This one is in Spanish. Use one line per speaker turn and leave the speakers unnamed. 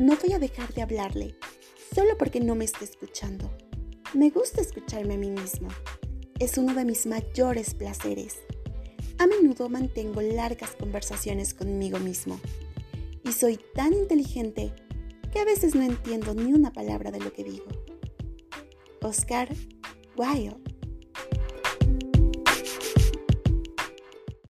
no voy a dejar de hablarle solo porque no me esté escuchando. Me gusta escucharme a mí mismo. Es uno de mis mayores placeres. A menudo mantengo largas conversaciones conmigo mismo. Y soy tan inteligente que a veces no entiendo ni una palabra de lo que digo. Oscar Wilde